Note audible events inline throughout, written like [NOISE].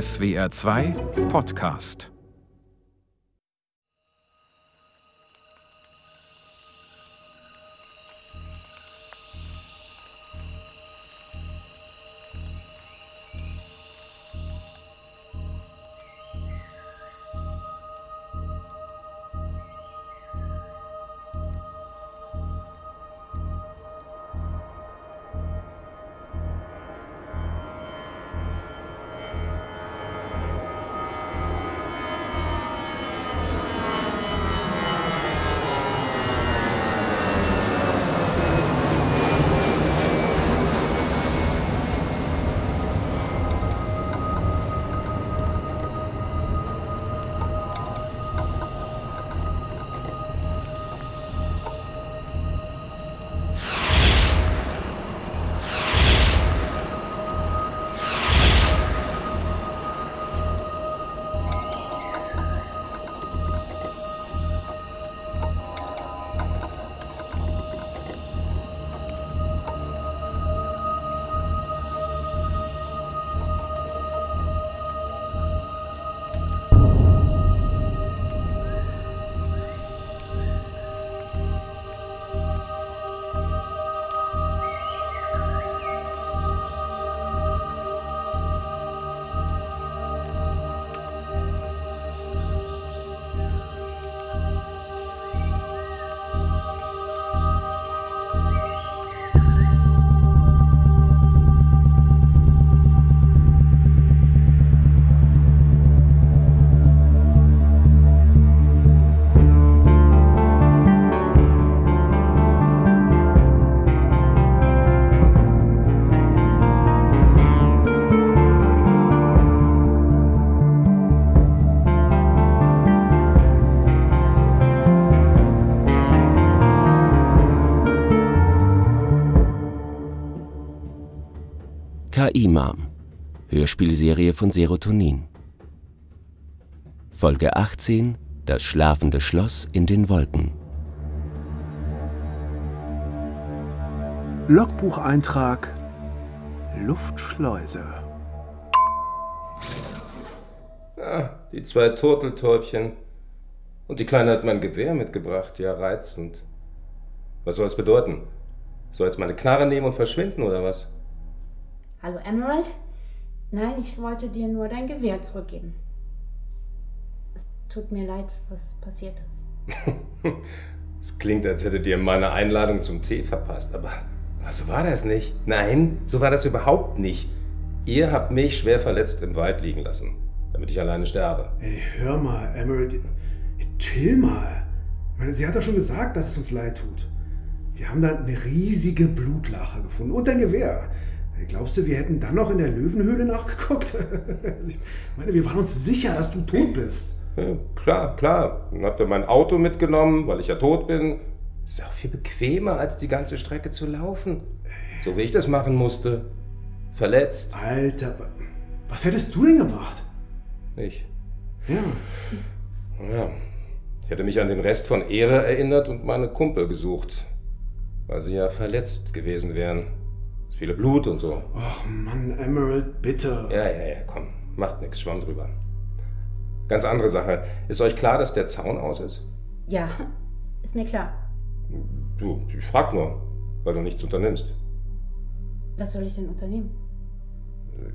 SWR 2 Podcast KI-Mom, Hörspielserie von Serotonin. Folge 18 Das schlafende Schloss in den Wolken. Logbucheintrag Luftschleuse. Ah, die zwei Turteltäubchen. Und die Kleine hat mein Gewehr mitgebracht. Ja, reizend. Was soll es bedeuten? Soll jetzt meine Knarre nehmen und verschwinden oder was? Hallo Emerald? Nein, ich wollte dir nur dein Gewehr zurückgeben. Es tut mir leid, was passiert ist. [LAUGHS] Es klingt, als hättet ihr meine Einladung zum Tee verpasst, aber, aber so war das nicht. Nein, so war das überhaupt nicht. Ihr habt mich schwer verletzt im Wald liegen lassen, damit ich alleine sterbe. Ey, hör mal, Emerald. Chill mal. Ich meine, sie hat doch schon gesagt, dass es uns leid tut. Wir haben da eine riesige Blutlache gefunden und dein Gewehr. Glaubst du, wir hätten dann noch in der Löwenhöhle nachgeguckt? [LAUGHS] Ich meine, wir waren uns sicher, dass du tot bist. Ja, klar, klar. Dann habt ihr mein Auto mitgenommen, weil ich ja tot bin. Ist ja auch viel bequemer, als die ganze Strecke zu laufen. So wie ich das machen musste. Verletzt. Alter, was hättest du denn gemacht? Ich. Ja. Ja. Ich hätte mich an den Rest von Ehre erinnert und meine Kumpel gesucht. Weil sie ja verletzt gewesen wären. Viele Blut und so. Ach Mann, Emerald, bitte. Ja, ja, ja, komm. Macht nichts, schwamm drüber. Ganz andere Sache. Ist euch klar, dass der Zaun aus ist? Ja, ist mir klar. Du, ich frag nur, weil du nichts unternimmst. Was soll ich denn unternehmen?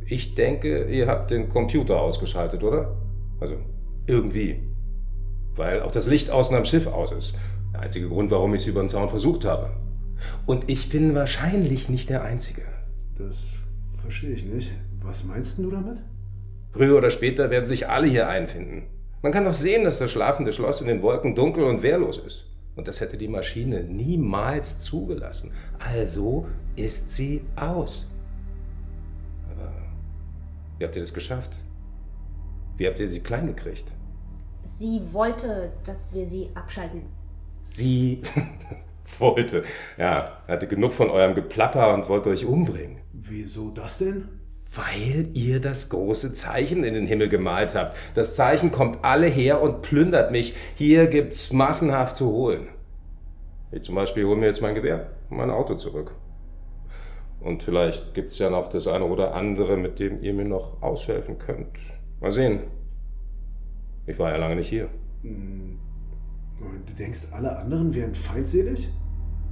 Ich denke, ihr habt den Computer ausgeschaltet, oder? Also, irgendwie. Weil auch das Licht außen am Schiff aus ist. Der einzige Grund, warum ich es über den Zaun versucht habe. Und ich bin wahrscheinlich nicht der Einzige. Das verstehe ich nicht. Was meinst du damit? Früher oder später werden sich alle hier einfinden. Man kann doch sehen, dass das schlafende Schloss in den Wolken dunkel und wehrlos ist. Und das hätte die Maschine niemals zugelassen. Also ist sie aus. Aber wie habt ihr das geschafft? Wie habt ihr sie klein gekriegt? Sie wollte, dass wir sie abschalten. Sie [LAUGHS] [LAUGHS] wollte. Ja, er hatte genug von eurem Geplapper und wollte euch umbringen. Wieso das denn? Weil ihr das große Zeichen in den Himmel gemalt habt. Das Zeichen kommt alle her und plündert mich. Hier gibt's massenhaft zu holen. Ich zum Beispiel hole mir jetzt mein Gewehr und mein Auto zurück. Und vielleicht gibt es ja noch das eine oder andere, mit dem ihr mir noch aushelfen könnt. Mal sehen. Ich war ja lange nicht hier. Du denkst, alle anderen wären feindselig?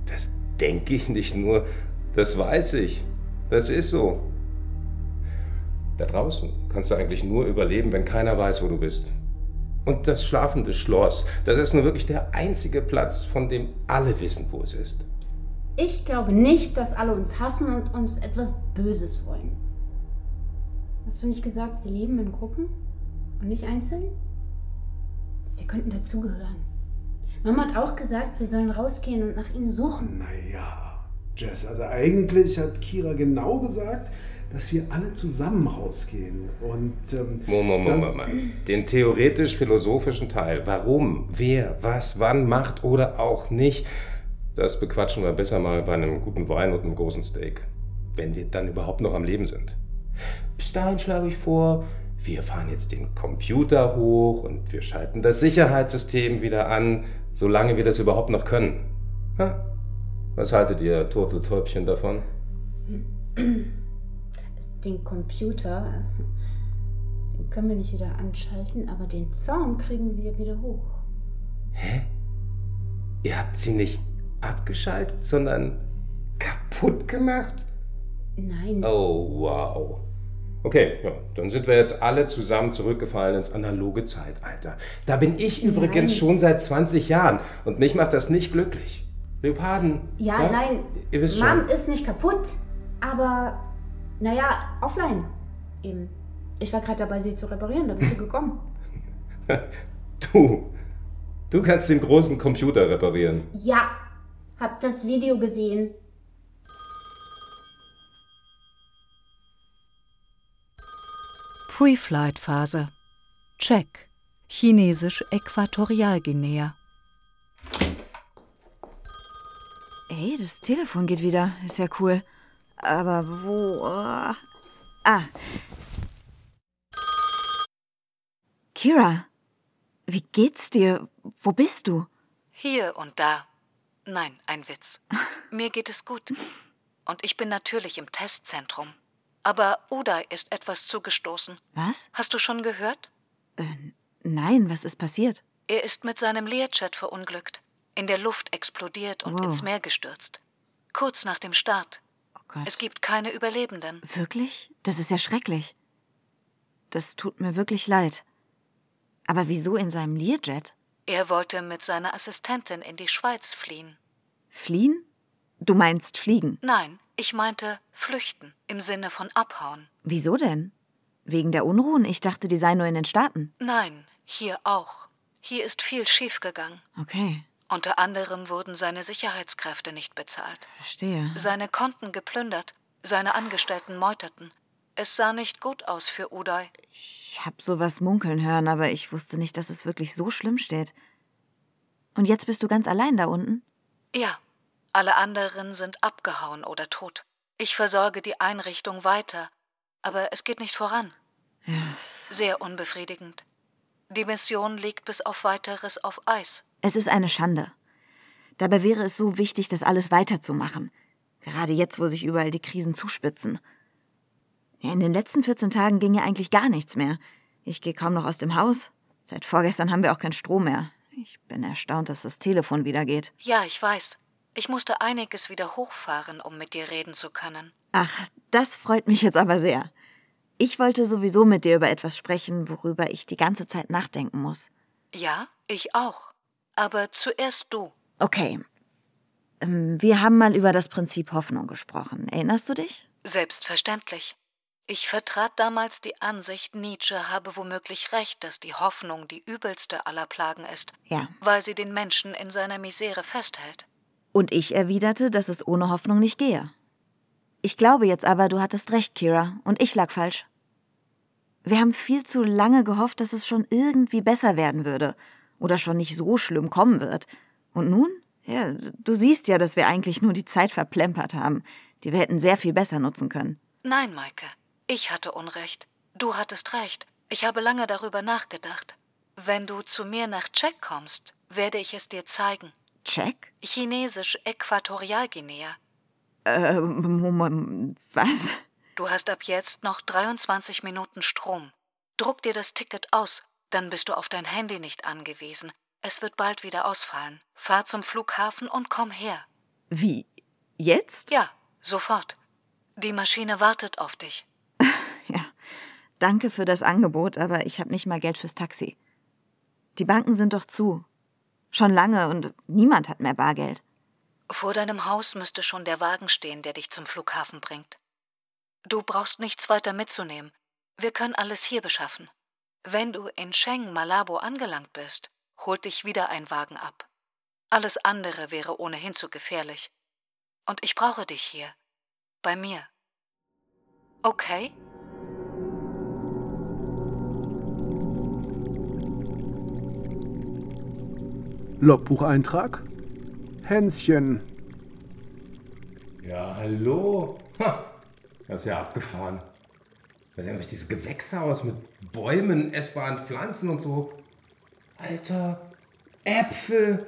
Das denke ich nicht nur, das weiß ich. Das ist so. Da draußen kannst du eigentlich nur überleben, wenn keiner weiß, wo du bist. Und das schlafende Schloss, das ist nur wirklich der einzige Platz, von dem alle wissen, wo es ist. Ich glaube nicht, dass alle uns hassen und uns etwas Böses wollen. Hast du nicht gesagt, sie leben in Gruppen und nicht einzeln? Wir könnten dazugehören. Mama hat auch gesagt, wir sollen rausgehen und nach ihnen suchen. Naja, Jess, also eigentlich hat Kira genau gesagt, dass wir alle zusammen rausgehen. Und ähm, Moment, Moment, Moment. Den theoretisch-philosophischen Teil, warum, wer, was, wann macht oder auch nicht, das bequatschen wir besser mal bei einem guten Wein und einem großen Steak. Wenn wir dann überhaupt noch am Leben sind. Bis dahin schlage ich vor, wir fahren jetzt den Computer hoch und wir schalten das Sicherheitssystem wieder an, solange wir das überhaupt noch können. Ha? Was haltet ihr, Turteltäubchen, davon? Den Computer, den können wir nicht wieder anschalten, aber den Zaun kriegen wir wieder hoch. Ihr habt sie nicht abgeschaltet, sondern kaputt gemacht? Nein, Oh, wow. Okay, ja, dann sind wir jetzt alle zusammen zurückgefallen ins analoge Zeitalter. Da bin ich übrigens Nein. schon seit 20 Jahren und mich macht das nicht glücklich. Leoparden. ja, nein, Ihr wisst Mom schon. ist nicht kaputt, aber naja, offline eben. Ich war gerade dabei, sie zu reparieren, da bist du gekommen. [LAUGHS] Du. Du kannst den großen Computer reparieren. Ja, hab das Video gesehen. Pre-Flight-Phase. Check. Chinesisch Äquatorialguinea. Ey, das Telefon geht wieder. Ist ja cool. Aber wo? äh, Ah. Kira, wie geht's dir? Wo bist du? Hier und da. Nein, ein Witz. Mir geht es gut. Und ich bin natürlich im Testzentrum. Aber Uday ist etwas zugestoßen. Was? Hast du schon gehört? Nein, was ist passiert? Er ist mit seinem Learjet verunglückt, in der Luft explodiert und Wow. ins Meer gestürzt. Kurz nach dem Start. Oh Gott. Es gibt keine Überlebenden. Wirklich? Das ist ja schrecklich. Das tut mir wirklich leid. Aber wieso in seinem Learjet? Er wollte mit seiner Assistentin in die Schweiz fliehen. Fliehen? Du meinst fliegen. Nein, ich meinte flüchten im Sinne von abhauen. Wieso denn? Wegen der Unruhen? Ich dachte, die seien nur in den Staaten. Nein, hier auch. Hier ist viel schiefgegangen. Okay, Unter anderem wurden seine Sicherheitskräfte nicht bezahlt. verstehe. Seine Konten geplündert, seine Angestellten meuterten. Es sah nicht gut aus für Uday. Ich hab sowas munkeln hören, aber ich wusste nicht, dass es wirklich so schlimm steht. Und jetzt bist du ganz allein da unten? Ja, alle anderen sind abgehauen oder tot. Ich versorge die Einrichtung weiter, aber es geht nicht voran. Sehr unbefriedigend. Die Mission liegt bis auf weiteres auf Eis. Es ist eine Schande. Dabei wäre es so wichtig, das alles weiterzumachen. Gerade jetzt, wo sich überall die Krisen zuspitzen. In den letzten 14 Tagen ging ja eigentlich gar nichts mehr. Ich gehe kaum noch aus dem Haus. Seit vorgestern haben wir auch keinen Strom mehr. Ich bin erstaunt, dass das Telefon wieder geht. Ja, ich weiß. Ich musste einiges wieder hochfahren, um mit dir reden zu können. Ach, das freut mich jetzt aber sehr. Ich wollte sowieso mit dir über etwas sprechen, worüber ich die ganze Zeit nachdenken muss. Ja, ich auch. Aber zuerst du. Okay. Ähm, Wir haben mal über das Prinzip Hoffnung gesprochen. Erinnerst du dich? Selbstverständlich. Ich vertrat damals die Ansicht, Nietzsche habe womöglich recht, dass die Hoffnung die übelste aller Plagen ist, Ja. weil sie den Menschen in seiner Misere festhält. Und ich erwiderte, dass es ohne Hoffnung nicht gehe. Ich glaube jetzt aber, du hattest recht, Kira, und ich lag falsch. Wir haben viel zu lange gehofft, dass es schon irgendwie besser werden würde oder schon nicht so schlimm kommen wird. Und nun? Ja, du siehst ja, dass wir eigentlich nur die Zeit verplempert haben, die wir hätten sehr viel besser nutzen können. Nein, Maike, ich hatte Unrecht. Du hattest recht. Ich habe lange darüber nachgedacht. Wenn du zu mir nach Tschech kommst, werde ich es dir zeigen. Check? Chinesisch Äquatorialguinea. Äh, Moment, was? Du hast ab jetzt noch 23 Minuten Strom. Druck dir das Ticket aus, dann bist du auf dein Handy nicht angewiesen. Es wird bald wieder ausfallen. Fahr zum Flughafen und komm her. Wie? Jetzt? Ja, sofort. Die Maschine wartet auf dich. [LAUGHS] Ja. Danke für das Angebot, aber ich habe nicht mal Geld fürs Taxi. Die Banken sind doch zu. Schon lange und niemand hat mehr Bargeld. Vor deinem Haus müsste schon der Wagen stehen, der dich zum Flughafen bringt. Du brauchst nichts weiter mitzunehmen. Wir können alles hier beschaffen. Wenn du in Sheng Malabo angelangt bist, holt dich wieder ein Wagen ab. Alles andere wäre ohnehin zu gefährlich. Und ich brauche dich hier. Bei mir. Okay? Logbucheintrag? Hänschen. Ja, hallo. Ha, das ist ja abgefahren. Das ist ja ein richtiges Gewächshaus mit Bäumen, essbaren Pflanzen und so. Alter, Äpfel.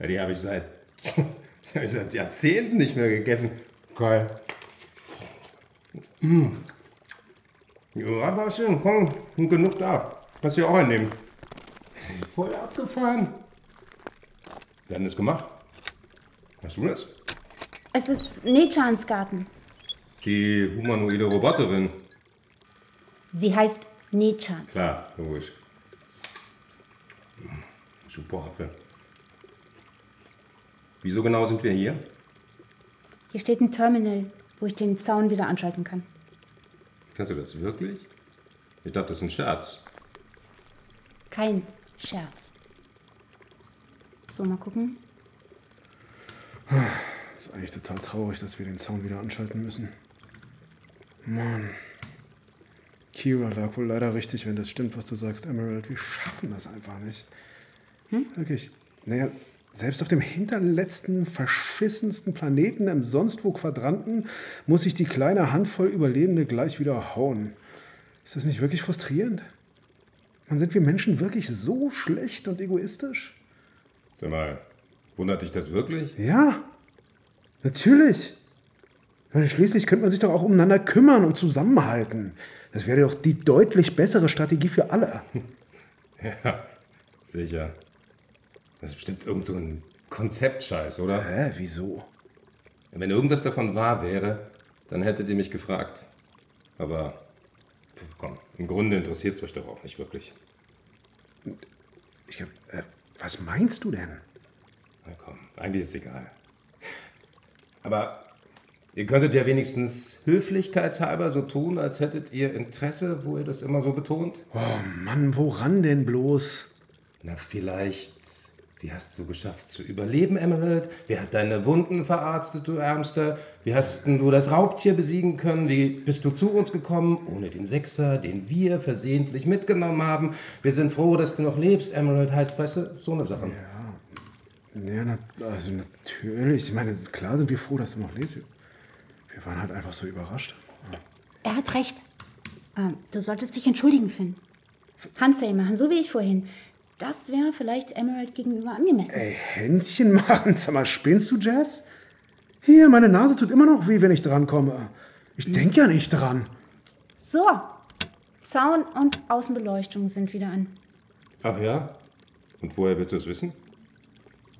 Ja, die habe ich seit, [LAUGHS] seit Jahrzehnten nicht mehr gegessen. Geil. Mm. Ja, war schön. Komm, genug da. Kannst du ja auch einnehmen. Voll abgefahren. Wir haben das gemacht. Hast du das? Es ist Nechans Garten. Die humanoide Roboterin. Sie heißt Nechan. Klar, logisch. Super Apfel. Wieso genau sind wir hier? Hier steht ein Terminal, wo ich den Zaun wieder anschalten kann. Kannst du das wirklich? Ich dachte, das ist ein Scherz. Kein Scherz. So, mal gucken. Ist eigentlich total traurig, dass wir den Zaun wieder anschalten müssen. Mann. Kira lag wohl leider richtig, wenn das stimmt, was du sagst, Emerald. Wir schaffen das einfach nicht. Wirklich. Naja, selbst auf dem hinterletzten, verschissensten Planeten im sonst wo Quadranten muss sich die kleine Handvoll Überlebende gleich wieder hauen. Ist das nicht wirklich frustrierend? Man sind wir Menschen wirklich so schlecht und egoistisch? Sag mal, wundert dich das wirklich? Ja, natürlich. Ich meine, schließlich könnte man sich doch auch umeinander kümmern und zusammenhalten. Das wäre doch die deutlich bessere Strategie für alle. [LAUGHS] Ja, sicher. Das ist bestimmt irgend so ein Konzeptscheiß, oder? Hä, wieso? Wenn irgendwas davon wahr wäre, dann hättet ihr mich gefragt. Aber komm, im Grunde interessiert es euch doch auch nicht wirklich. Ich glaub, äh, was meinst du denn? Na komm, eigentlich ist es egal. Aber ihr könntet ja wenigstens höflichkeitshalber so tun, als hättet ihr Interesse, wo ihr das immer so betont. Oh Mann, woran denn bloß? Na, vielleicht, wie hast du geschafft zu überleben, Emerald? Wer hat deine Wunden verarztet, du Ärmster? Wie hast denn du das Raubtier besiegen können? Wie bist du zu uns gekommen, ohne den Sechser, den wir versehentlich mitgenommen haben? Wir sind froh, dass du noch lebst, Emerald. Halt, weißt du, so eine Sache. Ja, na, also natürlich. Ich meine, klar sind wir froh, dass du noch lebst. Wir waren halt einfach so überrascht. Er hat recht. Ähm, du solltest dich entschuldigen, Finn. Handshake machen, so wie ich vorhin. Das wäre vielleicht Emerald gegenüber angemessen. Ey, Händchen machen. Sag mal, spinnst du, Jazz? Hier, meine Nase tut immer noch weh, wenn ich drankomme. Ich denke ja nicht dran. So, Zaun und Außenbeleuchtung sind wieder an. Ach ja? Und woher willst du es wissen?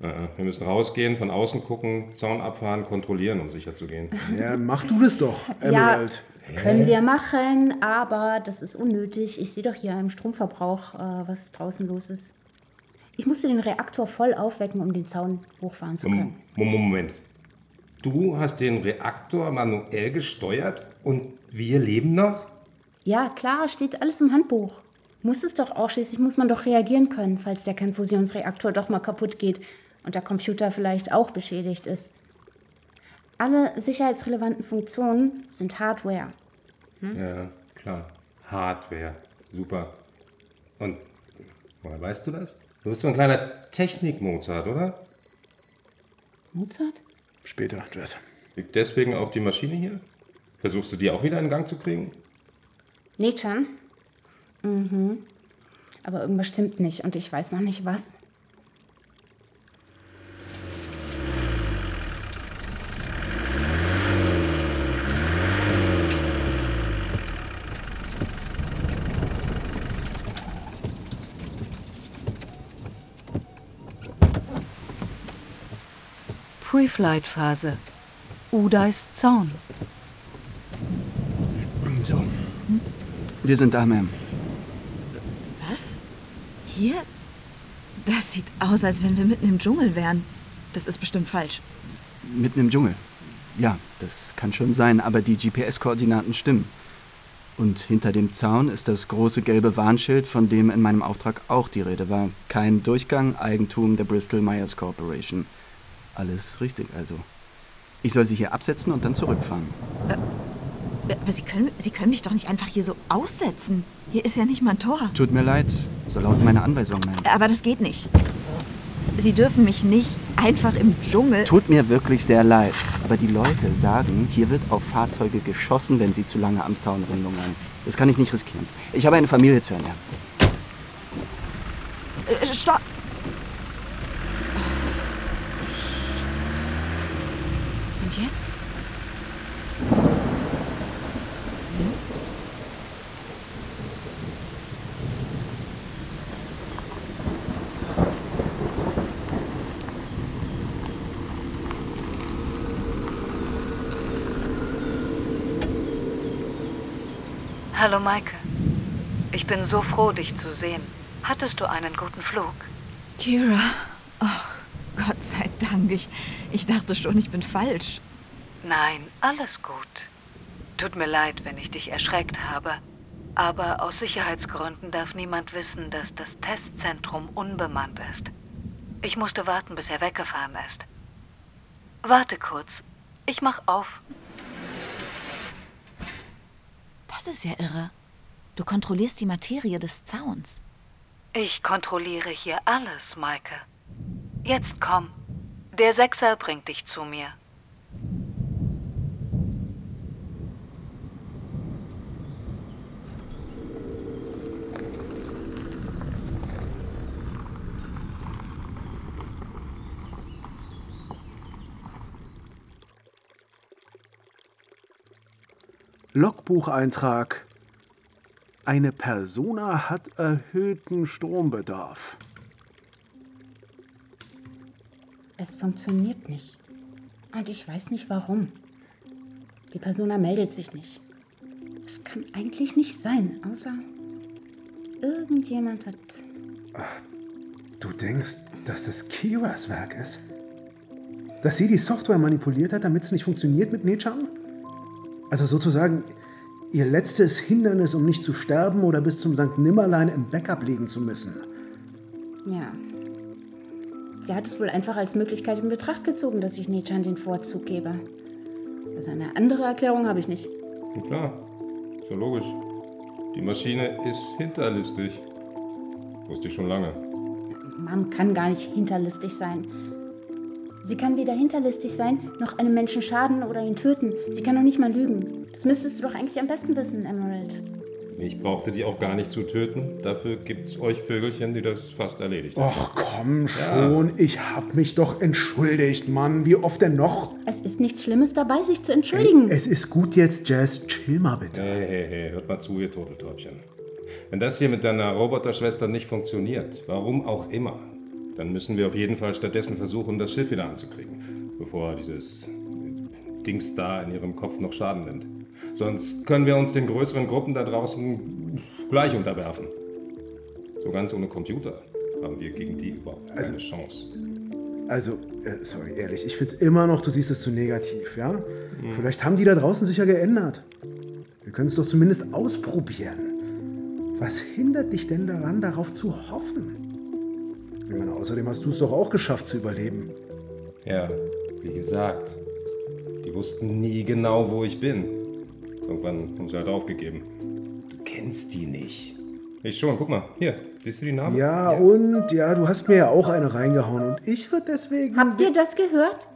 Äh, wir müssen rausgehen, von außen gucken, Zaun abfahren, kontrollieren, um sicher zu gehen. Ja, mach du das doch, Emerald. Ja, können wir machen, aber das ist unnötig. Ich sehe doch hier im Stromverbrauch, äh, was draußen los ist. Ich musste den Reaktor voll aufwecken, um den Zaun hochfahren zu können. Mom- Moment. Du hast den Reaktor manuell gesteuert und wir leben noch? Ja, klar, steht alles im Handbuch. Muss es doch auch, schließlich muss man doch reagieren können, falls der Kernfusionsreaktor doch mal kaputt geht und der Computer vielleicht auch beschädigt ist. Alle sicherheitsrelevanten Funktionen sind Hardware. Ja, klar. Hardware. Super. Und woher weißt du das? Du bist so ein kleiner Technik-Mozart, oder? Mozart? Später, Jazz. Liegt deswegen auch die Maschine hier? Versuchst du die auch wieder in Gang zu kriegen? Nechan? Mhm. Aber irgendwas stimmt nicht und ich weiß noch nicht was. Pre-Flight-Phase. Udays Zaun. So. Wir sind da, Ma'am. Was? Hier? Das sieht aus, als wenn wir mitten im Dschungel wären. Das ist bestimmt falsch. Mitten im Dschungel. Ja, das kann schon sein, aber die GPS-Koordinaten stimmen. Und hinter dem Zaun ist das große gelbe Warnschild, von dem in meinem Auftrag auch die Rede war. Kein Durchgang, Eigentum der Bristol Myers Corporation. Alles richtig also. Ich soll sie hier absetzen und dann zurückfahren. Aber Sie können, Sie können mich doch nicht einfach hier so aussetzen. Hier ist ja nicht mal ein Tor. Tut mir leid, so laut meine Anweisung, Ma'am. Aber das geht nicht. Sie dürfen mich nicht einfach im Dschungel. Tut mir wirklich sehr leid. Aber die Leute sagen, hier wird auf Fahrzeuge geschossen, wenn sie zu lange am Zaun rumlungern. Das kann ich nicht riskieren. Ich habe eine Familie zu ernähren. Äh, Stopp! Und jetzt? Hallo Maike. Ich bin so froh, dich zu sehen. Hattest du einen guten Flug? Kira. Oh, Gott sei Dank. Ich, ich dachte schon, ich bin falsch. Nein, alles gut. Tut mir leid, wenn ich dich erschreckt habe. Aber aus Sicherheitsgründen darf niemand wissen, dass das Testzentrum unbemannt ist. Ich musste warten, bis er weggefahren ist. Warte kurz. Ich mach auf. Das ist ja irre. Du kontrollierst die Materie des Zauns. Ich kontrolliere hier alles, Maike. Jetzt komm. Der Sechser bringt dich zu mir. Logbucheintrag. Eine Persona hat erhöhten Strombedarf. Es funktioniert nicht. Und ich weiß nicht warum. Die Persona meldet sich nicht. Es kann eigentlich nicht sein, außer irgendjemand hat. Du denkst, dass das Kiras Werk ist? Dass sie die Software manipuliert hat, damit es nicht funktioniert mit Nechan? Also sozusagen ihr letztes Hindernis, um nicht zu sterben oder bis zum St. Nimmerlein im Backup liegen zu müssen. Ja. Sie hat es wohl einfach als Möglichkeit in Betracht gezogen, dass ich Nechan den Vorzug gebe. Also eine andere Erklärung habe ich nicht. Na klar, ist ja logisch. Die Maschine ist hinterlistig. Wusste ich schon lange. Man kann gar nicht hinterlistig sein. Sie kann weder hinterlistig sein, noch einem Menschen schaden oder ihn töten. Sie kann noch nicht mal lügen. Das müsstest du doch eigentlich am besten wissen, Emerald. Ich brauchte die auch gar nicht zu töten. Dafür gibt's euch Vögelchen, die das fast erledigt haben. Och, komm schon. Ich hab mich doch entschuldigt, Mann. Wie oft denn noch? Es ist nichts Schlimmes dabei, sich zu entschuldigen. Es ist gut jetzt, Jazz. Chill mal bitte. Hey, hey, hey, hört mal zu, ihr Turteltäubchen. Wenn das hier mit deiner Roboterschwester nicht funktioniert, warum auch immer, dann müssen wir auf jeden Fall stattdessen versuchen, das Schiff wieder anzukriegen, bevor dieses Dings da in ihrem Kopf noch Schaden nimmt. Sonst können wir uns den größeren Gruppen da draußen gleich unterwerfen. So ganz ohne Computer haben wir gegen die überhaupt keine Chance. Also, äh, sorry, ehrlich, ich find's immer noch, du siehst es zu negativ, ja? Vielleicht haben die da draußen sich ja geändert. Wir können es doch zumindest ausprobieren. Was hindert dich denn daran, darauf zu hoffen? Ich meine, außerdem hast du es doch auch geschafft zu überleben. Ja, wie gesagt, wussten nie genau, wo ich bin. Irgendwann haben sie halt aufgegeben. Du kennst die nicht. Ich schon, guck mal, hier, siehst du die Namen? Ja, und ja, du hast mir ja auch eine reingehauen und ich würde deswegen. Habt ihr das gehört?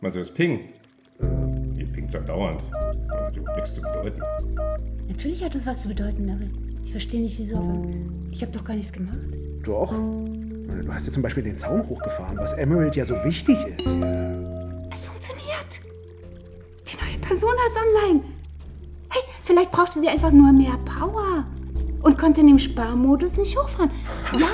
Meinst du das Ping? Die pingt halt dauernd. Das hat nichts zu bedeuten. Natürlich hat es was zu bedeuten, aber ich verstehe nicht wieso. aber Ich habe doch gar nichts gemacht. Doch. Du hast ja zum Beispiel den Zaun hochgefahren, was Emerald ja so wichtig ist. Die neue Person ist online. Hey, vielleicht brauchte sie einfach nur mehr Power und konnte in dem Sparmodus nicht hochfahren. Ja,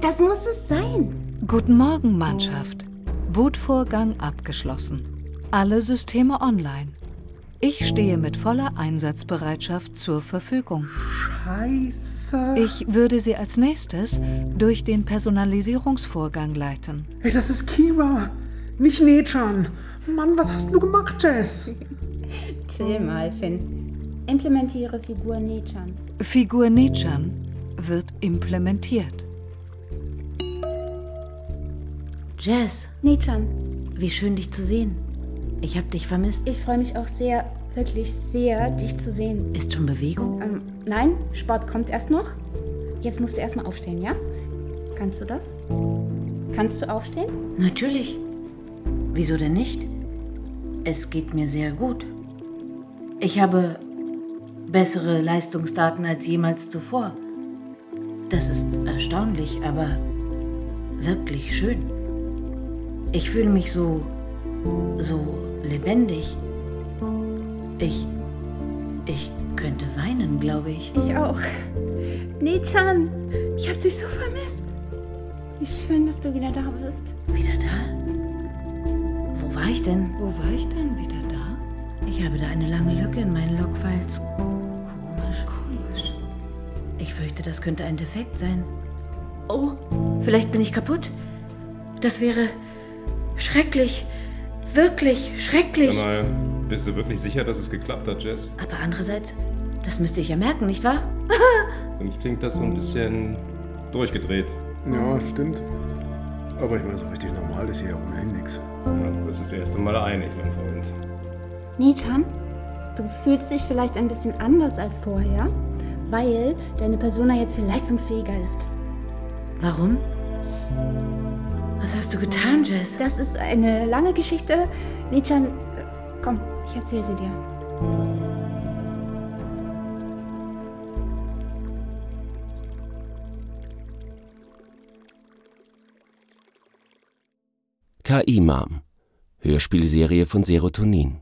das muss es sein. Guten Morgen, Mannschaft. Bootvorgang abgeschlossen. Alle Systeme online. Ich stehe mit voller Einsatzbereitschaft zur Verfügung. Scheiße. Ich würde Sie als nächstes durch den Personalisierungsvorgang leiten. Hey, das ist Kira, nicht Nechan. Mann, was hast du gemacht, Jess? Chill mal, Finn. Implementiere Figur Nechan. Figur Nechan wird implementiert. Jess, Nechan, wie schön dich zu sehen. Ich hab dich vermisst. ich freue mich auch sehr, wirklich sehr, dich zu sehen. Ist schon Bewegung? Ähm, nein, Sport kommt erst noch. Jetzt musst du erstmal aufstehen, ja? Kannst du das? Kannst du aufstehen? Natürlich. Wieso denn nicht? Es geht mir sehr gut. Ich habe bessere Leistungsdaten als jemals zuvor. Das ist erstaunlich, aber wirklich schön. Ich fühle mich so, so lebendig. Ich, ich könnte weinen, glaube ich. Ich auch. Nechan, ich hab dich so vermisst. Wie schön, dass du wieder da bist. Wieder da? Wo war ich denn? Wo war ich denn wieder? Ich habe da eine lange Lücke in meinen Logfiles. Komisch. Komisch. Ich fürchte, das könnte ein Defekt sein. Oh, vielleicht bin ich kaputt. Das wäre schrecklich. Wirklich schrecklich. Mal, bist du wirklich sicher, dass es geklappt hat, Jess? Aber andererseits, das müsste ich ja merken, nicht wahr? [LAUGHS] Für mich klingt das so ein bisschen durchgedreht. Ja, stimmt. Aber ich meine, so richtig normal ist hier ja ohnehin nichts. Ja, du bist das erste Mal einig, mein Freund. Nechan, du fühlst dich vielleicht ein bisschen anders als vorher, weil deine Persona jetzt viel leistungsfähiger ist. Warum? Was hast du getan, Jess? Das ist eine lange Geschichte. Nechan, äh, komm, ich erzähle sie dir. KI-Mom. Hörspielserie von Serotonin.